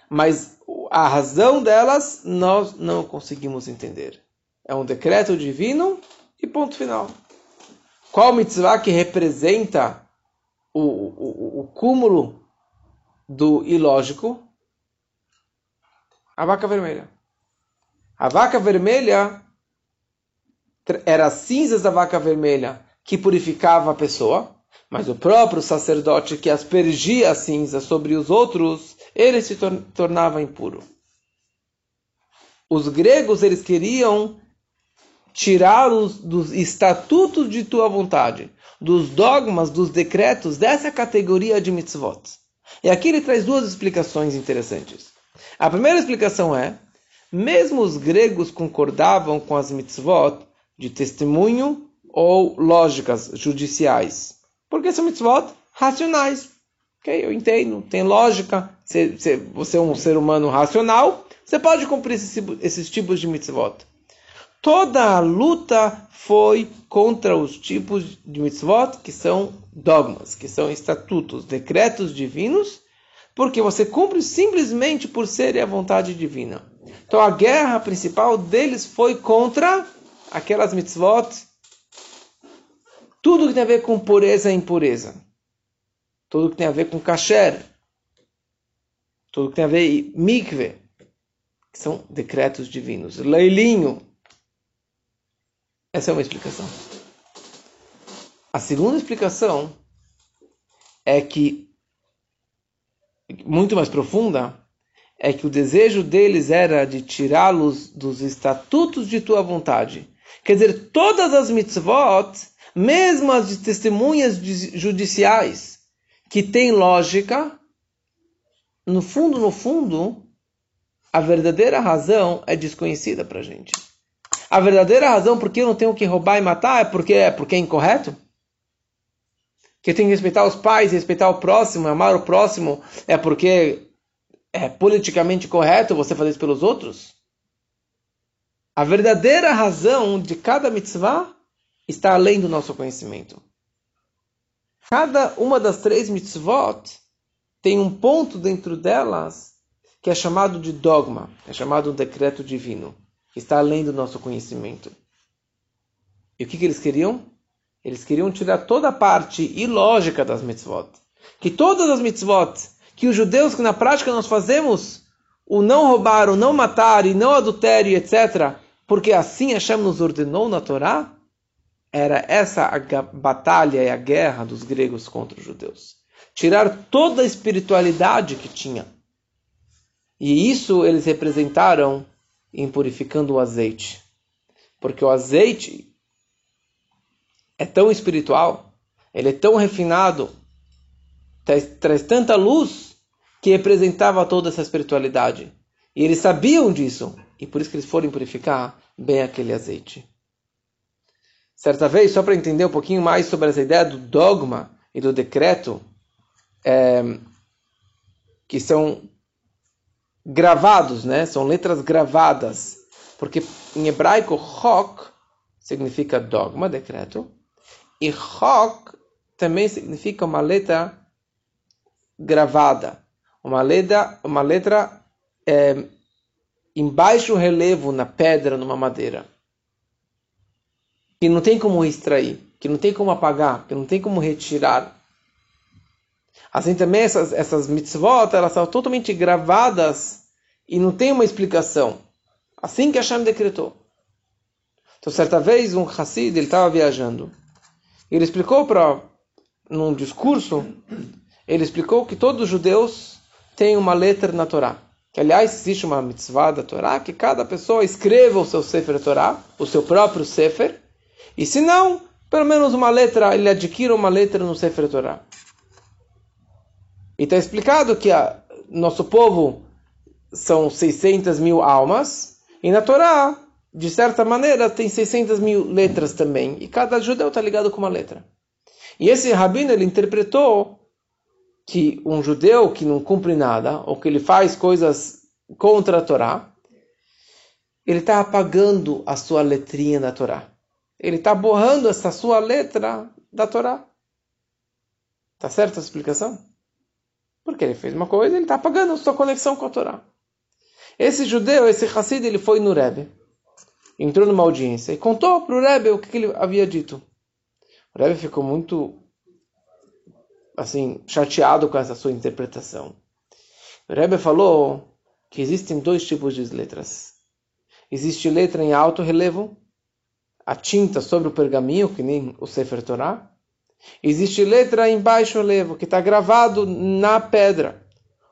mas a razão delas nós não conseguimos entender. É um decreto divino e ponto final. Qual mitzvah que representa o, o, o cúmulo do ilógico? A vaca vermelha. A vaca vermelha era as cinzas da vaca vermelha que purificava a pessoa, mas o próprio sacerdote que aspergia a cinza sobre os outros, ele se tornava impuro. Os gregos eles queriam tirá-los dos estatutos de tua vontade, dos dogmas, dos decretos dessa categoria de mitzvot. E aqui ele traz duas explicações interessantes. A primeira explicação é, mesmo os gregos concordavam com as mitzvot de testemunho ou lógicas judiciais, porque são mitzvot racionais. Ok, eu entendo, tem lógica, você é um ser humano racional, você pode cumprir esses, esses tipos de mitzvot. Toda a luta foi contra os tipos de mitzvot que são dogmas, que são estatutos, decretos divinos, porque você cumpre simplesmente por ser a vontade divina. Então a guerra principal deles foi contra aquelas mitzvot, tudo que tem a ver com pureza e impureza, tudo que tem a ver com kasher, tudo que tem a ver com mikve, que são decretos divinos. Leilinho, essa é uma explicação. A segunda explicação é que, muito mais profunda, é que o desejo deles era de tirá-los dos estatutos de tua vontade. Quer dizer, todas as mitzvot, mesmo as de testemunhas judiciais, que têm lógica, no fundo, no fundo, a verdadeira razão é desconhecida para a gente. A verdadeira razão por que eu não tenho que roubar e matar é porque é, porque é incorreto? Que eu tenho que respeitar os pais, respeitar o próximo, amar o próximo, é porque é politicamente correto você fazer isso pelos outros? A verdadeira razão de cada mitzvah está além do nosso conhecimento. Cada uma das três mitzvot tem um ponto dentro delas que é chamado de dogma, é chamado um decreto divino está além do nosso conhecimento. E o que, que eles queriam? Eles queriam tirar toda a parte ilógica das mitzvot. Que todas as mitzvot, que os judeus que na prática nós fazemos, o não roubar, o não matar, e não adultério, etc., porque assim Hashem nos ordenou na Torá, era essa a batalha e a guerra dos gregos contra os judeus. Tirar toda a espiritualidade que tinha. E isso eles representaram em purificando o azeite. Porque o azeite é tão espiritual, ele é tão refinado, traz, traz tanta luz, que representava toda essa espiritualidade. E eles sabiam disso, e por isso que eles foram purificar bem aquele azeite. Certa vez, só para entender um pouquinho mais sobre essa ideia do dogma e do decreto, é, que são gravados, né? São letras gravadas, porque em hebraico chok significa dogma, decreto, e chok também significa uma letra gravada, uma letra, uma letra é, em baixo relevo na pedra, numa madeira, que não tem como extrair, que não tem como apagar, que não tem como retirar. Assim também essas, essas mitzvot, elas são totalmente gravadas e não tem uma explicação. Assim que Hashem decretou. Então, certa vez, um Hassid, ele estava viajando. Ele explicou para, num discurso, ele explicou que todos os judeus têm uma letra na Torá. Que, aliás, existe uma mitzvah da Torá, que cada pessoa escreva o seu Sefer Torá, o seu próprio Sefer, e se não, pelo menos uma letra, ele adquira uma letra no Sefer Torá. E está explicado que a, nosso povo são 600 mil almas, e na Torá, de certa maneira, tem 600 mil letras também, e cada judeu está ligado com uma letra. E esse rabino, ele interpretou que um judeu que não cumpre nada, ou que ele faz coisas contra a Torá, ele está apagando a sua letrinha da Torá. Ele está borrando essa sua letra da Torá. Tá certa a explicação? Porque ele fez uma coisa, ele está apagando a sua conexão com a Torá. Esse judeu, esse Hassid, ele foi no Rebbe, entrou numa audiência e contou para o Rebbe o que ele havia dito. O Rebbe ficou muito assim chateado com essa sua interpretação. O Rebbe falou que existem dois tipos de letras. Existe letra em alto relevo, a tinta sobre o pergaminho, que nem o Sefer Torah. Existe letra em baixo relevo, que está gravado na pedra,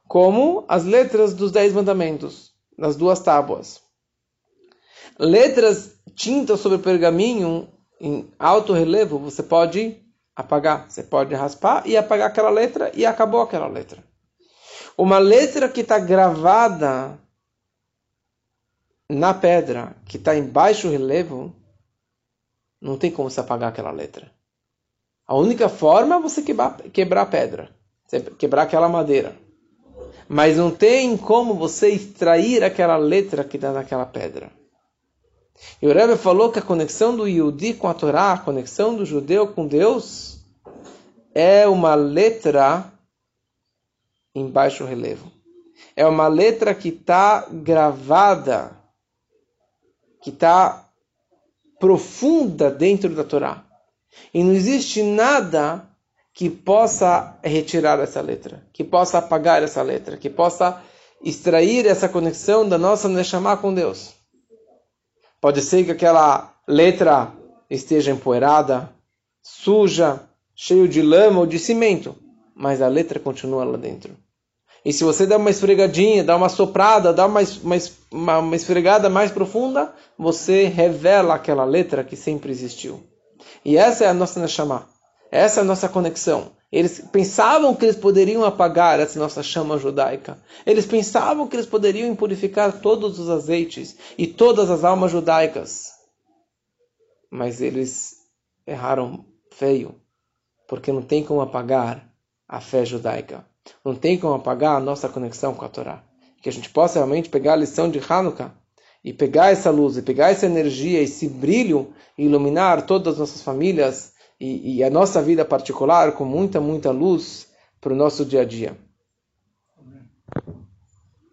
como as letras dos Dez Mandamentos, nas duas tábuas. Letras tinta sobre pergaminho em alto relevo, você pode apagar. Você pode raspar e apagar aquela letra e acabou aquela letra. Uma letra que está gravada na pedra, que está em baixo relevo, não tem como se apagar aquela letra. A única forma é você quebrar, quebrar a pedra, quebrar aquela madeira. Mas não tem como você extrair aquela letra que está naquela pedra. E o Rebbe falou que a conexão do Yudi com a Torá, a conexão do judeu com Deus, é uma letra em baixo relevo. É uma letra que está gravada, que está profunda dentro da Torá. E não existe nada que possa retirar essa letra, que possa apagar essa letra, que possa extrair essa conexão da nossa Neshama com Deus. Pode ser que aquela letra esteja empoeirada, suja, cheio de lama ou de cimento, mas a letra continua lá dentro. E se você dá uma esfregadinha, dá uma soprada, dá uma, uma, uma esfregada mais profunda, você revela aquela letra que sempre existiu. E essa é a nossa Neshama. Essa é a nossa conexão. Eles pensavam que eles poderiam apagar essa nossa chama judaica. Eles pensavam que eles poderiam impurificar todos os azeites e todas as almas judaicas. Mas eles erraram feio, porque não tem como apagar a fé judaica. Não tem como apagar a nossa conexão com a Torá. Que a gente possa realmente pegar a lição de Hanukkah e pegar essa luz, e pegar essa energia, esse brilho, e iluminar todas as nossas famílias e, e a nossa vida particular com muita, muita luz para o nosso dia a dia.